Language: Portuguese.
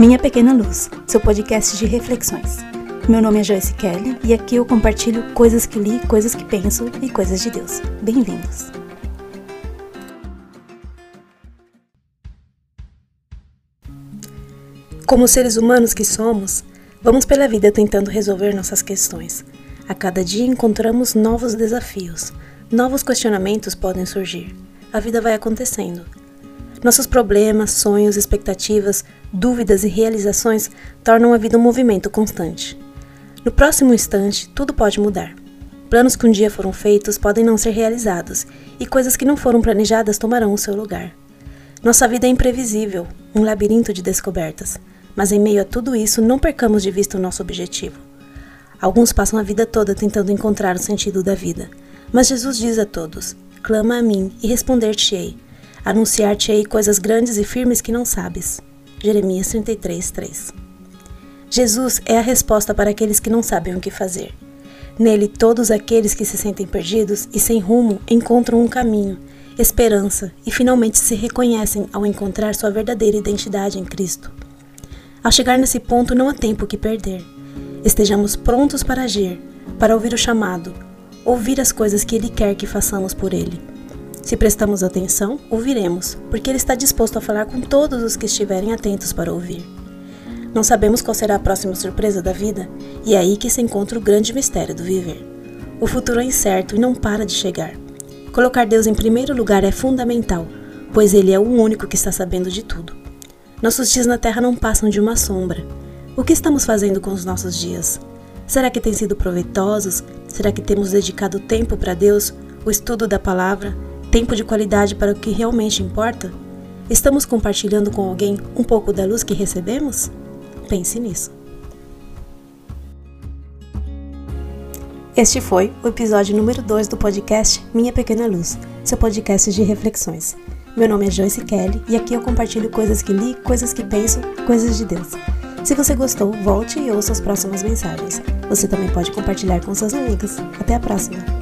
Minha Pequena Luz, seu podcast de reflexões. Meu nome é Joyce Kelly e aqui eu compartilho coisas que li, coisas que penso e coisas de Deus. Bem-vindos! Como seres humanos que somos, vamos pela vida tentando resolver nossas questões. A cada dia encontramos novos desafios, novos questionamentos podem surgir. A vida vai acontecendo nossos problemas, sonhos, expectativas, dúvidas e realizações tornam a vida um movimento constante. No próximo instante, tudo pode mudar. Planos que um dia foram feitos podem não ser realizados, e coisas que não foram planejadas tomarão o seu lugar. Nossa vida é imprevisível, um labirinto de descobertas, mas em meio a tudo isso, não percamos de vista o nosso objetivo. Alguns passam a vida toda tentando encontrar o sentido da vida, mas Jesus diz a todos: Clama a mim e responder-te-ei Anunciar-te-ei coisas grandes e firmes que não sabes. Jeremias 33, 3. Jesus é a resposta para aqueles que não sabem o que fazer. Nele, todos aqueles que se sentem perdidos e sem rumo encontram um caminho, esperança e finalmente se reconhecem ao encontrar sua verdadeira identidade em Cristo. Ao chegar nesse ponto, não há tempo que perder. Estejamos prontos para agir, para ouvir o chamado, ouvir as coisas que Ele quer que façamos por Ele. Se prestamos atenção, ouviremos, porque Ele está disposto a falar com todos os que estiverem atentos para ouvir. Não sabemos qual será a próxima surpresa da vida, e é aí que se encontra o grande mistério do viver. O futuro é incerto e não para de chegar. Colocar Deus em primeiro lugar é fundamental, pois Ele é o único que está sabendo de tudo. Nossos dias na Terra não passam de uma sombra. O que estamos fazendo com os nossos dias? Será que têm sido proveitosos? Será que temos dedicado tempo para Deus, o estudo da palavra, tempo de qualidade para o que realmente importa? Estamos compartilhando com alguém um pouco da luz que recebemos? Pense nisso. Este foi o episódio número 2 do podcast Minha Pequena Luz, seu podcast de reflexões. Meu nome é Joyce Kelly e aqui eu compartilho coisas que li, coisas que penso, coisas de Deus. Se você gostou, volte e ouça as próximas mensagens. Você também pode compartilhar com seus amigos. Até a próxima!